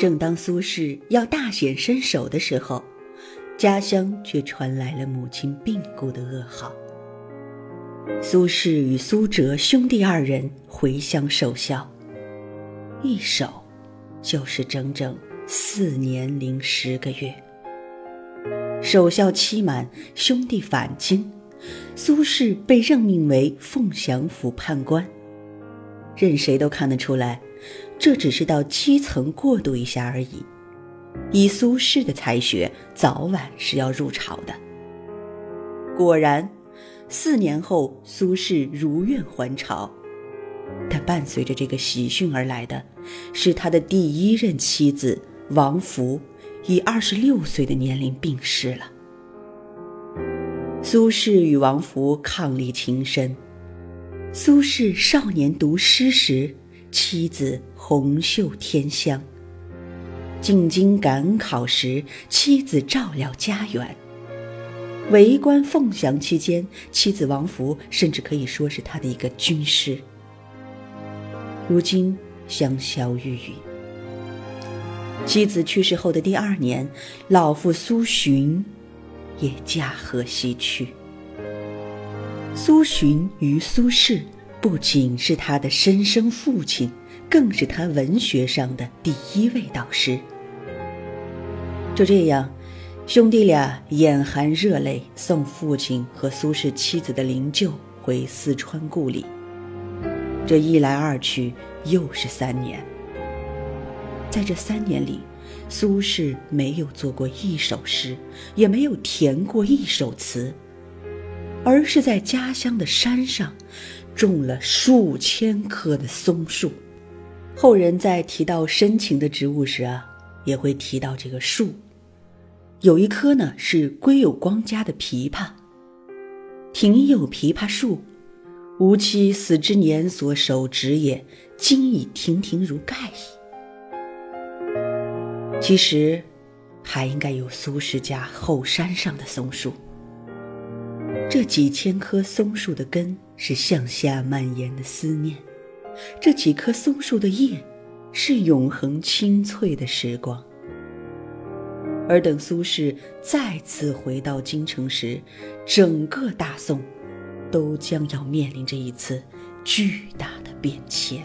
正当苏轼要大显身手的时候，家乡却传来了母亲病故的噩耗。苏轼与苏辙兄弟二人回乡守孝，一守就是整整四年零十个月。守孝期满，兄弟返京，苏轼被任命为凤翔府判官。任谁都看得出来，这只是到基层过渡一下而已。以苏轼的才学，早晚是要入朝的。果然，四年后，苏轼如愿还朝。但伴随着这个喜讯而来的，是他的第一任妻子王弗。以二十六岁的年龄病逝了。苏轼与王弗伉俪情深。苏轼少年读诗时，妻子红袖添香；进京赶考时，妻子照料家园。为官凤翔期间，妻子王弗甚至可以说是他的一个军师。如今香消玉殒。妻子去世后的第二年，老父苏洵也驾鹤西去。苏洵与苏轼不仅是他的生身父亲，更是他文学上的第一位导师。就这样，兄弟俩眼含热泪送父亲和苏轼妻子的灵柩回四川故里。这一来二去，又是三年。在这三年里，苏轼没有做过一首诗，也没有填过一首词，而是在家乡的山上种了数千棵的松树。后人在提到深情的植物时啊，也会提到这个树。有一棵呢是归有光家的枇杷。庭有枇杷树，吾妻死之年所手植也，今已亭亭如盖矣。其实，还应该有苏轼家后山上的松树。这几千棵松树的根是向下蔓延的思念，这几棵松树的叶是永恒清脆的时光。而等苏轼再次回到京城时，整个大宋都将要面临着一次巨大的变迁。